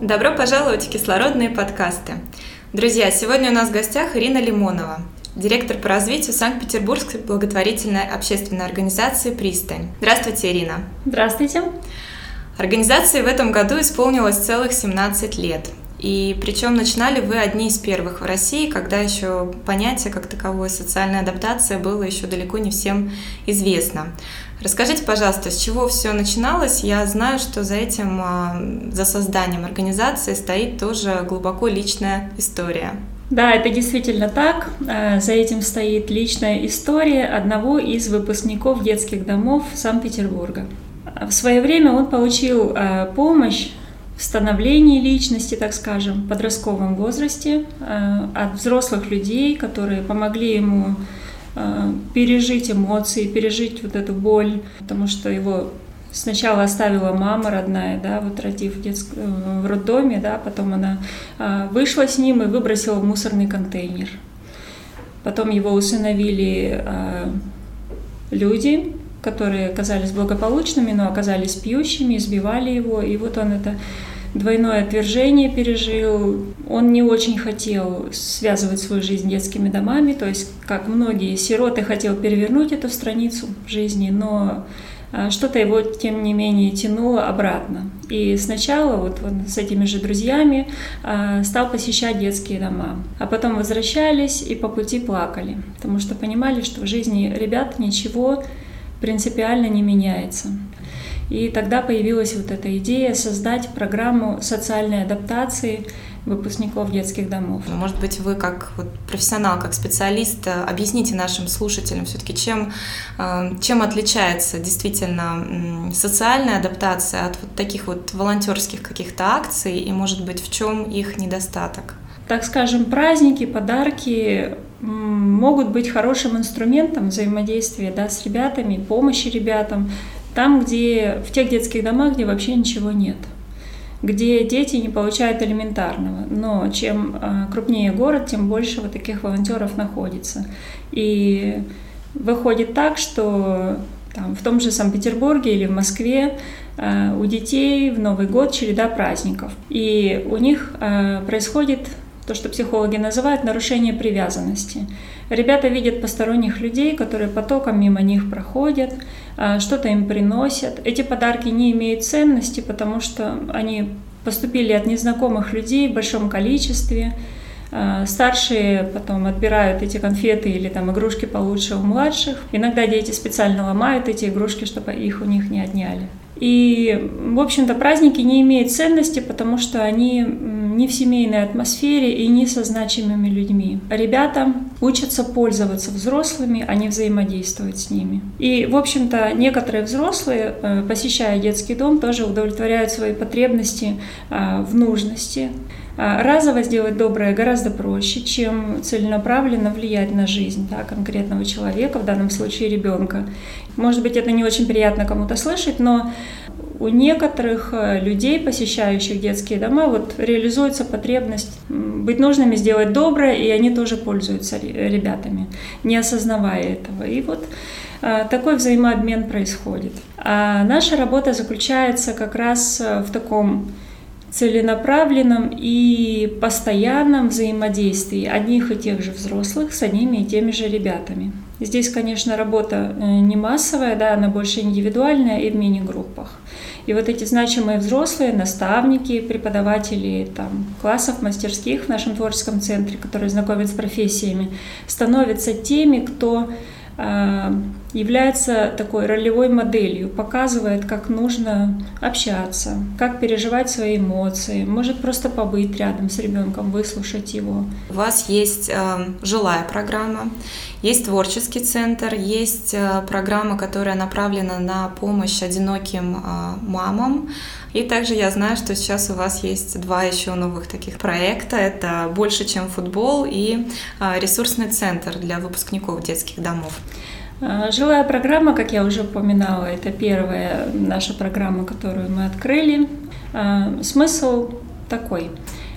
Добро пожаловать в кислородные подкасты. Друзья, сегодня у нас в гостях Ирина Лимонова, директор по развитию Санкт-Петербургской благотворительной общественной организации «Пристань». Здравствуйте, Ирина. Здравствуйте. Организации в этом году исполнилось целых 17 лет. И причем начинали вы одни из первых в России, когда еще понятие как таковое социальная адаптация было еще далеко не всем известно. Расскажите, пожалуйста, с чего все начиналось? Я знаю, что за этим, а, за созданием организации стоит тоже глубоко личная история. Да, это действительно так. А, за этим стоит личная история одного из выпускников детских домов Санкт-Петербурга. В свое время он получил а, помощь становлении личности, так скажем, в подростковом возрасте от взрослых людей, которые помогли ему Э, пережить эмоции, пережить вот эту боль, потому что его сначала оставила мама родная, да, вот родив в, детск... Э, в роддоме, да, потом она э, вышла с ним и выбросила в мусорный контейнер. Потом его усыновили люди, которые оказались благополучными, но оказались пьющими, избивали его, и вот он это двойное отвержение пережил. Он не очень хотел связывать свою жизнь детскими домами, то есть, как многие сироты, хотел перевернуть эту страницу жизни, но а, что-то его, тем не менее, тянуло обратно. И сначала вот он с этими же друзьями а, стал посещать детские дома, а потом возвращались и по пути плакали, потому что понимали, что в жизни ребят ничего принципиально не меняется. И тогда появилась вот эта идея создать программу социальной адаптации выпускников детских домов. Может быть, вы как вот профессионал, как специалист, э, объясните нашим слушателям все-таки, чем, э, чем отличается действительно социальная адаптация от вот таких вот волонтерских каких-то акций, и, может быть, в чем их недостаток? Так скажем, праздники, подарки могут быть хорошим инструментом взаимодействия да, с ребятами, помощи ребятам, там, где в тех детских домах, где вообще ничего нет, где дети не получают элементарного. Но чем а, крупнее город, тем больше вот таких волонтеров находится. И выходит так, что там, в том же Санкт-Петербурге или в Москве а, у детей в Новый год череда праздников. И у них а, происходит то, что психологи называют нарушение привязанности. Ребята видят посторонних людей, которые потоком мимо них проходят, а, что-то им приносят. Эти подарки не имеют ценности, потому что они поступили от незнакомых людей в большом количестве. А, старшие потом отбирают эти конфеты или там игрушки получше у младших. Иногда дети специально ломают эти игрушки, чтобы их у них не отняли. И, в общем-то, праздники не имеют ценности, потому что они не в семейной атмосфере и не со значимыми людьми. Ребята учатся пользоваться взрослыми, а не взаимодействовать с ними. И, в общем-то, некоторые взрослые, э, посещая детский дом, тоже удовлетворяют свои потребности э, в нужности. А разово сделать доброе гораздо проще, чем целенаправленно влиять на жизнь да, конкретного человека, в данном случае ребенка. Может быть, это не очень приятно кому-то слышать, но у некоторых э, людей, посещающих детские дома, вот реализуется потребность быть нужными, сделать доброе, и они тоже пользуются ребятами, не осознавая этого. И вот э, такой взаимообмен происходит. А наша работа заключается как раз э, в таком целенаправленном и постоянном взаимодействии одних и тех же взрослых с одними и теми же ребятами. Здесь, конечно, работа не массовая, да, она больше индивидуальная и в мини-группах. И вот эти значимые взрослые, наставники, преподаватели там, классов, мастерских в нашем творческом центре, которые знакомят с профессиями, становятся теми, кто э, является такой ролевой моделью, показывает, как нужно общаться, как переживать свои эмоции, может просто побыть рядом с ребенком, выслушать его. У вас есть э, жилая программа, есть творческий центр, есть э, программа, которая направлена на помощь одиноким э, мамам. И также я знаю, что сейчас у вас есть два еще новых таких проекта. Это «Больше, чем футбол» и э, ресурсный центр для выпускников детских домов. А, жилая программа, как я уже упоминала, это первая наша программа, которую мы открыли. А, смысл такой.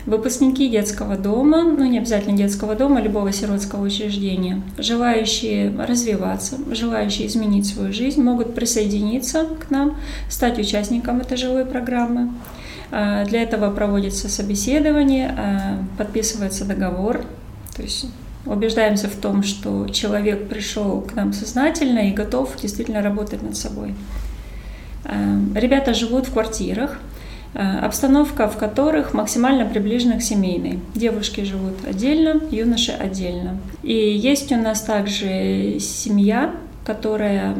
Выпускники детского дома, ну не обязательно детского дома, любого сиротского учреждения, желающие развиваться, желающие изменить свою жизнь, могут присоединиться к нам, стать участником этой жилой программы. А, для этого проводится собеседование, подписывается договор, то есть убеждаемся в том, что человек пришел к нам сознательно и готов действительно работать над собой. Э, ребята живут в квартирах, э, обстановка в которых максимально приближена к семейной. Девушки живут отдельно, юноши отдельно. И есть у нас также семья, которая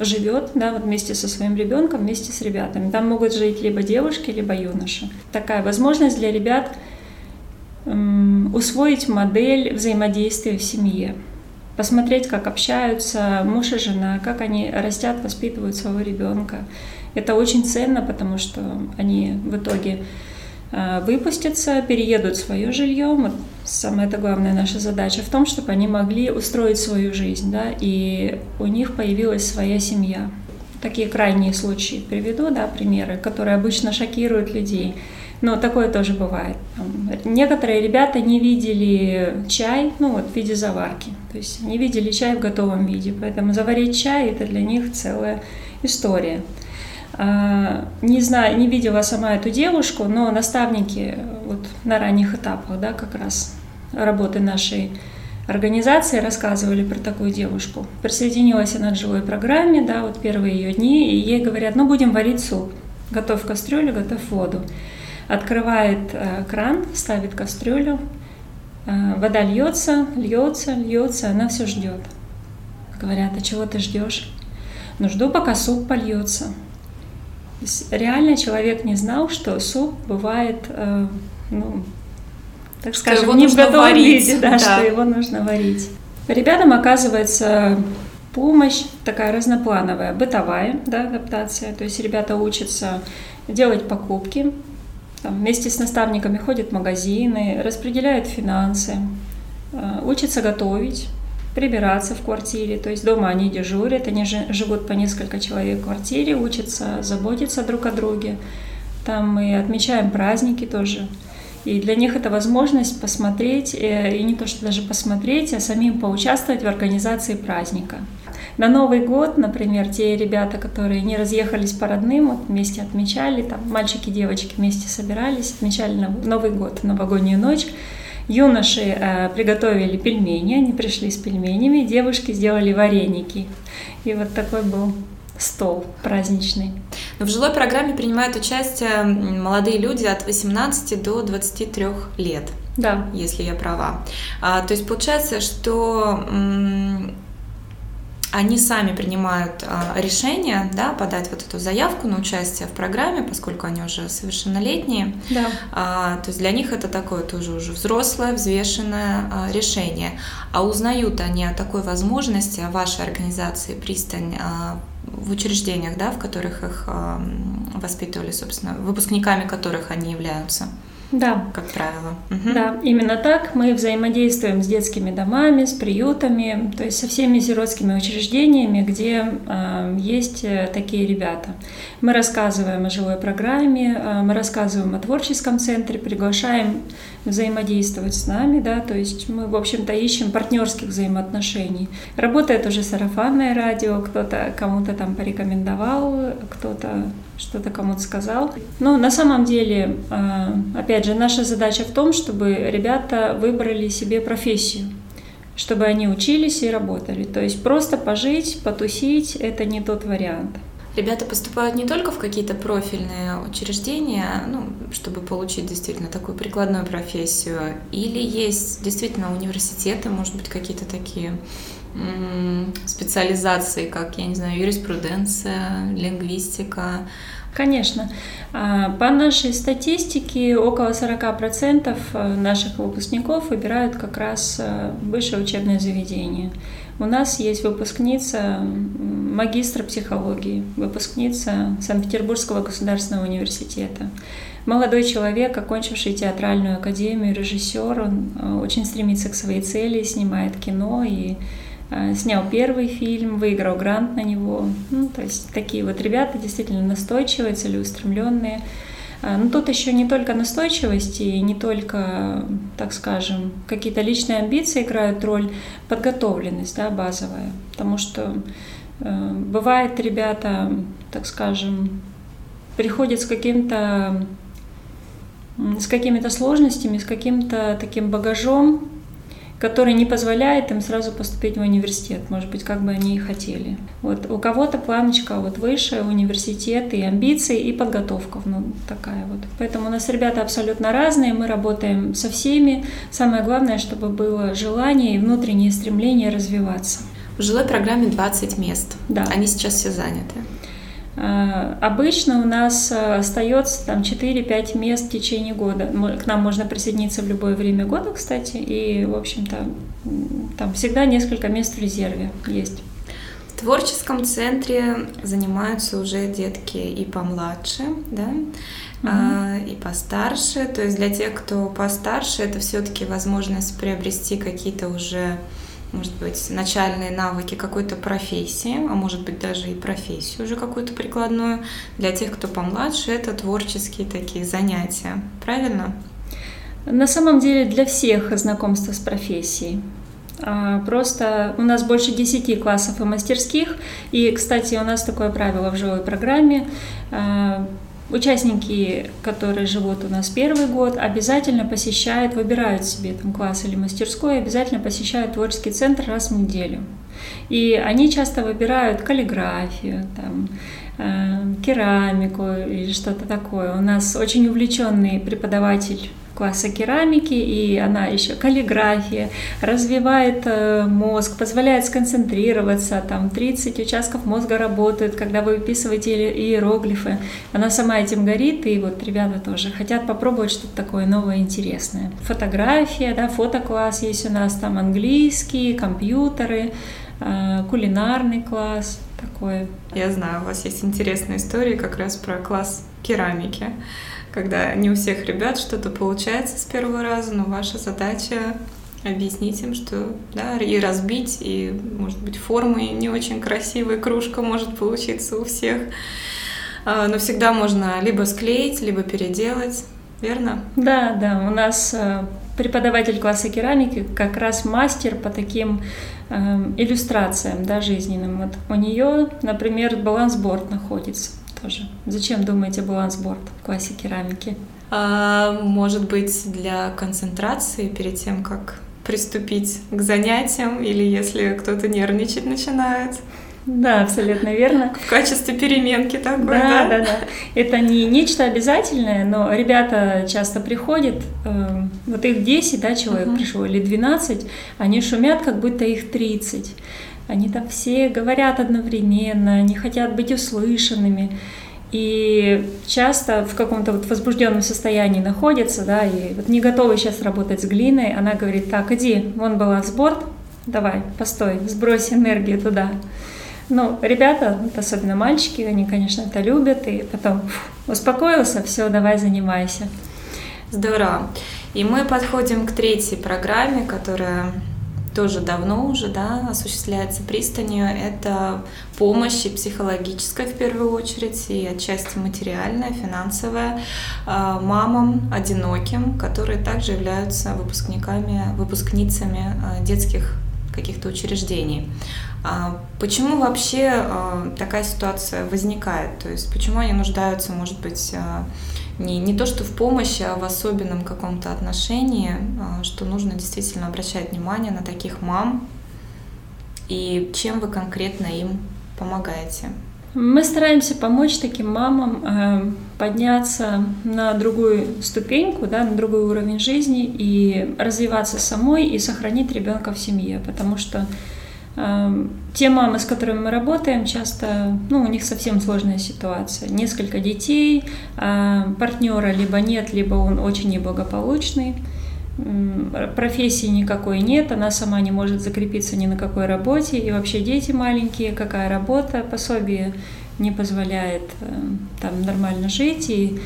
живет да, вот вместе со своим ребенком, вместе с ребятами. Там могут жить либо девушки, либо юноши. Такая возможность для ребят – усвоить модель взаимодействия в семье, посмотреть, как общаются муж и жена, как они растят, воспитывают своего ребенка. Это очень ценно, потому что они в итоге а, выпустятся, переедут в свое жилье. Вот самая главная наша задача в том, чтобы они могли устроить свою жизнь, да, и у них появилась своя семья. Такие крайние случаи приведу, да, примеры, которые обычно шокируют людей. Но такое тоже бывает. Некоторые ребята не видели чай, ну вот в виде заварки. То есть не видели чай в готовом виде. Поэтому заварить чай это для них целая история. А, не знаю, не видела сама эту девушку, но наставники вот на ранних этапах, да, как раз работы нашей организации рассказывали про такую девушку. Присоединилась она к живой программе, да, вот первые ее дни, и ей говорят, ну будем варить суп. Готовь кастрюлю, готовь воду открывает э, кран, ставит кастрюлю, э, вода льется, льется, льется, она все ждет. Говорят, а чего ты ждешь? Ну, жду, пока суп польется. Реально человек не знал, что суп бывает, э, ну, так что скажем, не в готовом варить, виде, да, да, что его нужно варить. Ребятам оказывается помощь такая разноплановая, бытовая да, адаптация. То есть ребята учатся делать покупки, там, вместе с наставниками ходят в магазины, распределяют финансы, э, учатся готовить, прибираться в квартире. То есть дома они дежурят, они живут по несколько человек в квартире, учатся заботиться друг о друге. Там мы отмечаем праздники тоже. И для них это возможность посмотреть, э, и не то что даже посмотреть, а самим поучаствовать в организации праздника. На Новый год, например, те ребята, которые не разъехались по родным, вот вместе отмечали, там мальчики и девочки вместе собирались, отмечали Новый год, новогоднюю ночь. Юноши э, приготовили пельмени, они пришли с пельменями, девушки сделали вареники. И вот такой был стол праздничный. Но в жилой программе принимают участие молодые люди от 18 до 23 лет. Да. Если я права. А, то есть получается, что они сами принимают а, решение да, подать вот эту заявку на участие в программе, поскольку они уже совершеннолетние. Да. А, то есть для них это такое тоже уже взрослое, взвешенное а, решение. А узнают они о такой возможности, о вашей организации «Пристань» а, в учреждениях, да, в которых их а, воспитывали, собственно, выпускниками которых они являются. Да. Как правило. Угу. Да, именно так мы взаимодействуем с детскими домами, с приютами, то есть со всеми сиротскими учреждениями, где э, есть такие ребята. Мы рассказываем о живой программе, э, мы рассказываем о творческом центре, приглашаем взаимодействовать с нами, да, то есть мы, в общем-то, ищем партнерских взаимоотношений. Работает уже сарафанное радио, кто-то кому-то там порекомендовал, кто-то что-то кому-то сказал. Но на самом деле, а, опять же, наша задача в том, чтобы ребята выбрали себе профессию чтобы они учились и работали. То есть просто пожить, потусить – это не тот вариант. Ребята поступают не только в какие-то профильные учреждения, ну, чтобы получить действительно такую прикладную профессию, или есть действительно университеты, может быть, какие-то такие специализаций, как, я не знаю, юриспруденция, лингвистика? Конечно. А, по нашей статистике около 40% э, наших выпускников выбирают как раз э, высшее учебное заведение. У нас есть выпускница магистра психологии, выпускница Санкт-Петербургского государственного университета. Молодой человек, окончивший театральную академию, режиссер, он э, очень стремится к своей цели, снимает кино и снял первый фильм, выиграл грант на него. Ну, то есть такие вот ребята действительно настойчивые, целеустремленные. А, но тут еще не только настойчивость и не только, так скажем, какие-то личные амбиции играют роль, подготовленность да, базовая. Потому что э, бывает ребята, так скажем, приходят с каким-то с какими-то сложностями, с каким-то таким багажом, который не позволяет им сразу поступить в университет, может быть, как бы они и хотели. Вот у кого-то планочка вот выше, университет и амбиции, и подготовка ну, такая вот. Поэтому у нас ребята абсолютно разные, мы работаем со всеми. Самое главное, чтобы было желание и внутреннее стремление развиваться. В жилой программе 20 мест. Да. Они сейчас все заняты. А, обычно у нас э, остается там 4-5 мест в течение года. К нам можно присоединиться в любое время года, кстати, и, в общем-то, там всегда несколько мест в резерве есть. В творческом центре занимаются уже детки и помладше, да, mm-hmm. и постарше. То есть для тех, кто постарше, это все-таки возможность приобрести какие-то уже может быть, начальные навыки какой-то профессии, а может быть даже и профессию уже какую-то прикладную. Для тех, кто помладше, это творческие такие занятия. Правильно? На самом деле для всех знакомство с профессией. А, просто у нас больше 10 классов и мастерских. И, кстати, у нас такое правило в живой программе. Участники, которые живут у нас первый год, обязательно посещают, выбирают себе там класс или мастерскую, обязательно посещают творческий центр раз в неделю. И они часто выбирают каллиграфию, там, э, керамику или что-то такое. У нас очень увлеченный преподаватель класса керамики, и она еще каллиграфия, развивает э, мозг, позволяет сконцентрироваться, там 30 участков мозга работают, когда вы выписываете иероглифы. Она сама этим горит, и вот ребята тоже хотят попробовать что-то такое новое, интересное. Фотография, да, фотокласс есть у нас, там английский, компьютеры, э, кулинарный класс, такое. Я знаю, у вас есть интересная история как раз про класс керамики когда не у всех ребят что-то получается с первого раза, но ваша задача объяснить им, что да, и разбить, и, может быть, формы не очень красивая кружка может получиться у всех. А, но всегда можно либо склеить, либо переделать, верно? Да, да. У нас э, преподаватель класса керамики как раз мастер по таким э, иллюстрациям да, жизненным. Вот у нее, например, балансборд находится тоже. Зачем думаете балансборд в классе керамики? А, может быть, для концентрации перед тем, как приступить к занятиям, или если кто-то нервничать начинает. Да, абсолютно верно. В качестве переменки такой, да? Да, да, да. Это не нечто обязательное, но ребята часто приходят, э, вот их 10, да, человек uh-huh. пришло, или 12, они шумят, как будто их 30. Они там все говорят одновременно, не хотят быть услышанными. И часто в каком-то вот возбужденном состоянии находятся, да, и вот не готовы сейчас работать с глиной, она говорит, так, иди, вон балансборд, давай, постой, сбрось энергию туда. Ну, ребята, вот особенно мальчики, они, конечно, это любят, и потом успокоился, все, давай занимайся. Здорово. И мы подходим к третьей программе, которая тоже давно уже да, осуществляется пристанью, это помощь и психологическая в первую очередь, и отчасти материальная, финансовая, а, мамам одиноким, которые также являются выпускниками, выпускницами а, детских каких-то учреждений. А почему вообще такая ситуация возникает? То есть почему они нуждаются, может быть, не, не то что в помощи, а в особенном каком-то отношении, а, что нужно действительно обращать внимание на таких мам и чем вы конкретно им помогаете. Мы стараемся помочь таким мамам э, подняться на другую ступеньку, да, на другой уровень жизни и развиваться самой и сохранить ребенка в семье, потому что те мамы, с которыми мы работаем, часто, ну, у них совсем сложная ситуация. Несколько детей, а партнера либо нет, либо он очень неблагополучный. Профессии никакой нет, она сама не может закрепиться ни на какой работе, и вообще дети маленькие, какая работа, пособие не позволяет э, там нормально жить, и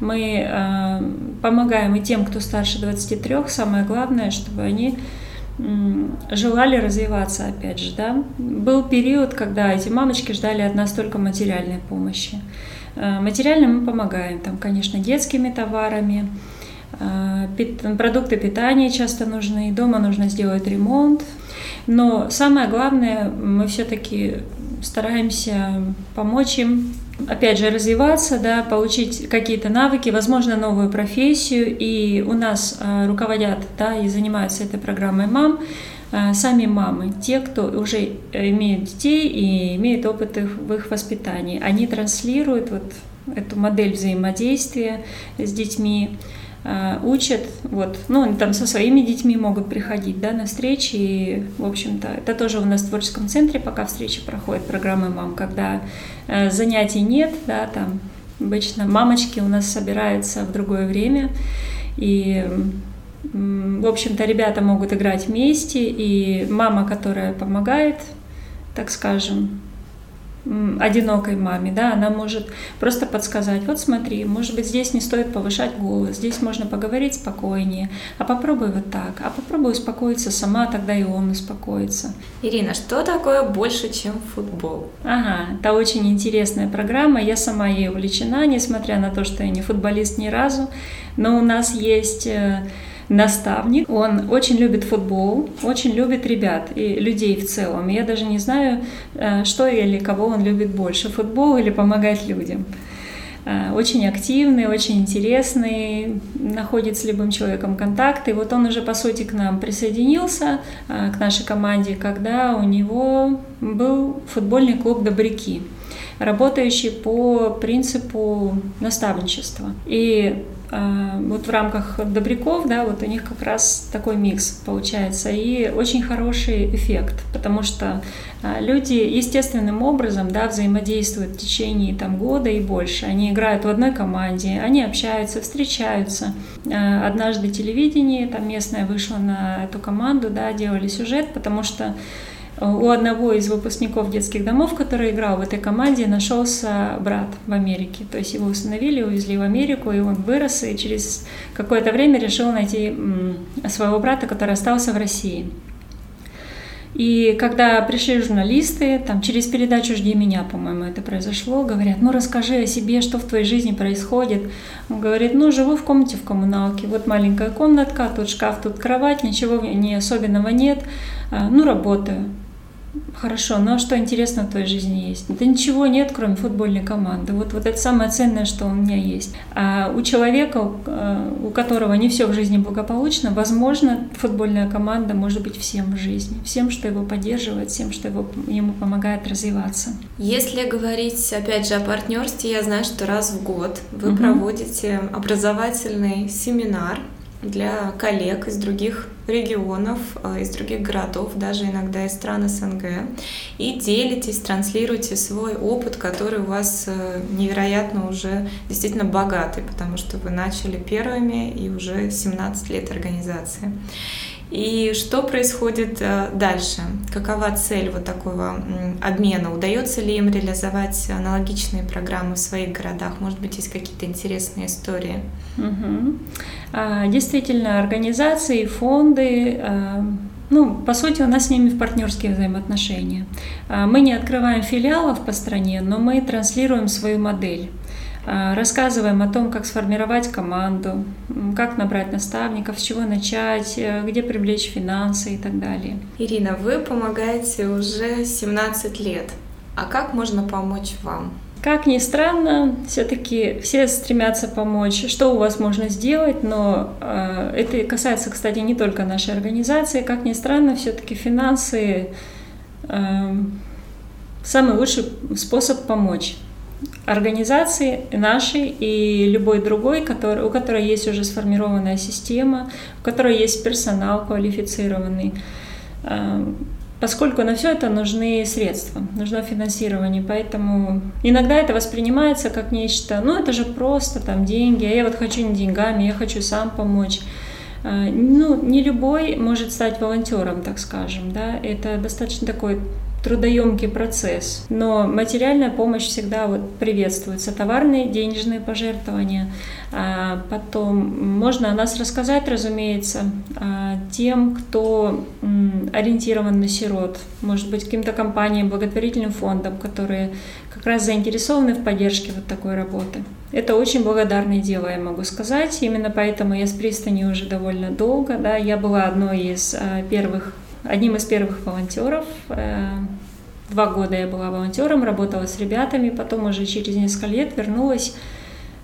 мы э, помогаем и тем, кто старше 23, самое главное, чтобы они желали развиваться, опять же, да. Был период, когда эти мамочки ждали от нас только материальной помощи. Э, материально мы помогаем, там, конечно, детскими товарами, э, продукты питания часто нужны, дома нужно сделать ремонт. Но самое главное, мы все-таки стараемся помочь им опять же, развиваться, да, получить какие-то навыки, возможно, новую профессию. И у нас э, руководят да, и занимаются этой программой мам, э, сами мамы, те, кто уже имеют детей и имеют опыт их, в их воспитании. Они транслируют вот эту модель взаимодействия с детьми, учат, вот, ну, они там со своими детьми могут приходить, да, на встречи, и, в общем-то, это тоже у нас в творческом центре пока встречи проходят, программы мам, когда э, занятий нет, да, там, обычно мамочки у нас собираются в другое время, и, в общем-то, ребята могут играть вместе, и мама, которая помогает, так скажем, одинокой маме, да, она может просто подсказать, вот смотри, может быть, здесь не стоит повышать голос, здесь можно поговорить спокойнее, а попробуй вот так, а попробуй успокоиться сама, тогда и он успокоится. Ирина, что такое больше, чем футбол? Ага, это очень интересная программа, я сама ей увлечена, несмотря на то, что я не футболист ни разу, но у нас есть э, наставник. Он очень любит футбол, очень любит ребят и людей в целом. Я даже не знаю, э, что или кого он любит больше, футбол или помогать людям. Э, очень активный, очень интересный, находит с любым человеком контакт. И вот он уже, по сути, к нам присоединился, э, к нашей команде, когда у него был футбольный клуб «Добряки», работающий по принципу наставничества. И вот в рамках добряков, да, вот у них как раз такой микс получается и очень хороший эффект, потому что а, люди естественным образом, да, взаимодействуют в течение там года и больше. Они играют в одной команде, они общаются, встречаются. А, однажды телевидение там местное вышло на эту команду, да, делали сюжет, потому что у одного из выпускников детских домов, который играл в этой команде, нашелся брат в Америке. То есть его установили, увезли в Америку, и он вырос, и через какое-то время решил найти своего брата, который остался в России. И когда пришли журналисты, там через передачу «Жди меня», по-моему, это произошло, говорят, ну расскажи о себе, что в твоей жизни происходит. Он говорит, ну живу в комнате в коммуналке, вот маленькая комнатка, тут шкаф, тут кровать, ничего не особенного нет, а, ну работаю. Хорошо, но что интересно в твоей жизни есть? Да ничего нет, кроме футбольной команды. Вот, вот это самое ценное, что у меня есть. А у человека, у э, которого не все в жизни благополучно, возможно, футбольная команда может быть всем в жизни. Всем, что его поддерживает, всем, что его, ему помогает развиваться. Если говорить, опять же, о партнерстве, я знаю, что раз в год вы угу. проводите образовательный семинар для коллег из других регионов, э, из других городов, даже иногда из стран СНГ, и делитесь, транслируете свой опыт, который у вас э, невероятно уже действительно богатый, потому что вы начали первыми и уже 17 лет организации. И что происходит э, дальше? Какова цель вот такого обмена? Удается ли им реализовать аналогичные программы в своих городах? Может быть, есть какие-то интересные истории? Угу. Действительно, организации, фонды, а, ну, по сути, у нас с ними в партнерские взаимоотношения. А, мы не открываем филиалов по стране, но мы транслируем свою модель. А, рассказываем о том, как сформировать команду, как набрать наставников, с чего начать, э, где привлечь финансы и так далее. Ирина, вы помогаете уже 17 лет. А как можно помочь вам? Как ни странно, все-таки все стремятся помочь, что у вас можно сделать, но э, это касается, кстати, не только нашей организации. Как ни странно, все-таки финансы э, самый лучший способ помочь организации нашей и любой другой, который, у которой есть уже сформированная система, у которой есть персонал квалифицированный. Эм, поскольку на все это нужны средства, нужно финансирование, поэтому иногда это воспринимается как нечто, ну это же просто там деньги, а я вот хочу не деньгами, я хочу сам помочь. А, ну, не любой может стать волонтером, так скажем, да, это достаточно такой трудоемкий процесс. Но материальная помощь всегда вот приветствуется. Товарные, денежные пожертвования. А потом можно о нас рассказать, разумеется, а тем, кто ориентирован на сирот. Может быть, каким-то компаниям, благотворительным фондам, которые как раз заинтересованы в поддержке вот такой работы. Это очень благодарное дело, я могу сказать. Именно поэтому я с пристани уже довольно долго. Да, я была одной из а, первых одним из первых волонтеров. Э, два года я была волонтером, работала с ребятами, потом уже через несколько лет вернулась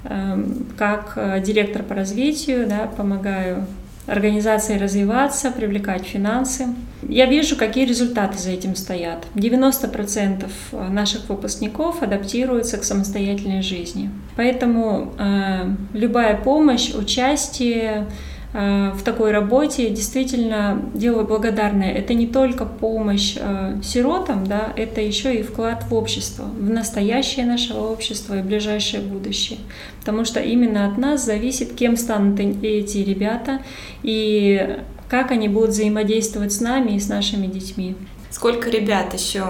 эм, как э, директор по развитию, да, помогаю организации развиваться, привлекать финансы. Я вижу, какие результаты за этим стоят. 90% наших выпускников адаптируются к самостоятельной жизни. Поэтому э, любая помощь, участие, Э, в такой работе действительно дело благодарное. Это не только помощь э, сиротам, да, это еще и вклад в общество, в настоящее нашего общества и ближайшее будущее. Потому что именно от нас зависит, кем станут эти ребята и как они будут взаимодействовать с нами и с нашими детьми. Сколько ребят еще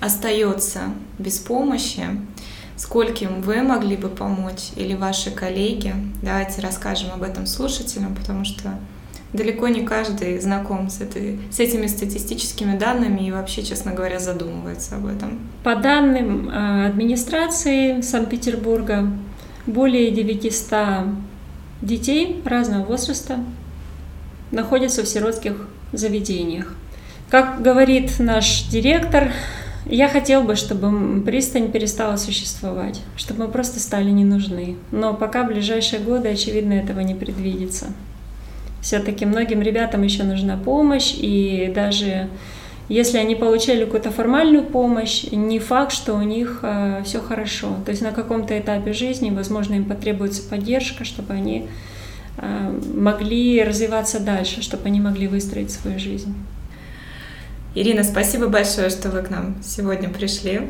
остается без помощи? Скольким вы могли бы помочь или ваши коллеги. Давайте расскажем об этом слушателям, потому что далеко не каждый знаком с, этой, с этими статистическими данными и вообще, честно говоря, задумывается об этом. По данным э, администрации Санкт-Петербурга, более 900 детей разного возраста находятся в сиротских заведениях. Как говорит наш директор, я хотел бы, чтобы пристань перестала существовать, чтобы мы просто стали не нужны. Но пока в ближайшие годы, очевидно, этого не предвидится. Все-таки многим ребятам еще нужна помощь, и даже если они получали какую-то формальную помощь, не факт, что у них э, все хорошо. То есть на каком-то этапе жизни, возможно, им потребуется поддержка, чтобы они э, могли развиваться дальше, чтобы они могли выстроить свою жизнь. Ирина, спасибо большое, что вы к нам сегодня пришли.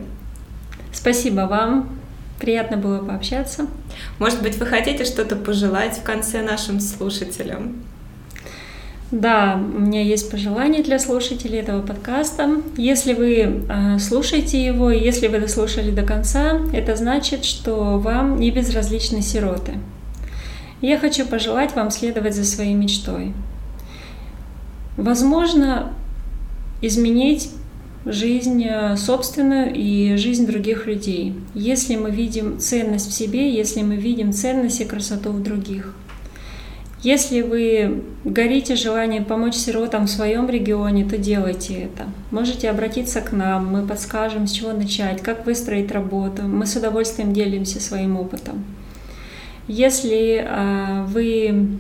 Спасибо вам. Приятно было пообщаться. Может быть, вы хотите что-то пожелать в конце нашим слушателям? Да, у меня есть пожелание для слушателей этого подкаста. Если вы э, слушаете его, если вы дослушали до конца, это значит, что вам не безразличны сироты. Я хочу пожелать вам следовать за своей мечтой. Возможно, изменить жизнь э, собственную и жизнь других людей. Если мы видим ценность в себе, если мы видим ценность и красоту в других. Если вы горите желанием помочь сиротам в своем регионе, то делайте это. Можете обратиться к нам, мы подскажем, с чего начать, как выстроить работу. Мы с удовольствием делимся своим опытом. Если э, вы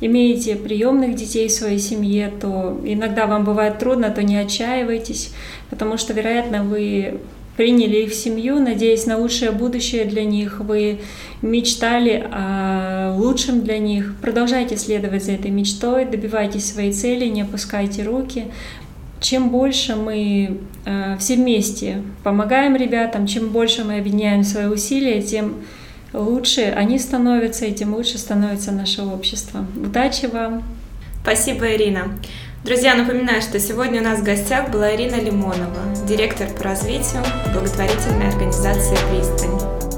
имеете приемных детей в своей семье, то иногда вам бывает трудно, то не отчаивайтесь, потому что, вероятно, вы приняли их в семью, надеясь на лучшее будущее для них, вы мечтали о лучшем для них. Продолжайте следовать за этой мечтой, добивайтесь своей цели, не опускайте руки. Чем больше мы э, все вместе помогаем ребятам, чем больше мы объединяем свои усилия, тем лучше они становятся, и тем лучше становится наше общество. Удачи вам! Спасибо, Ирина. Друзья, напоминаю, что сегодня у нас в гостях была Ирина Лимонова, директор по развитию благотворительной организации «Пристань».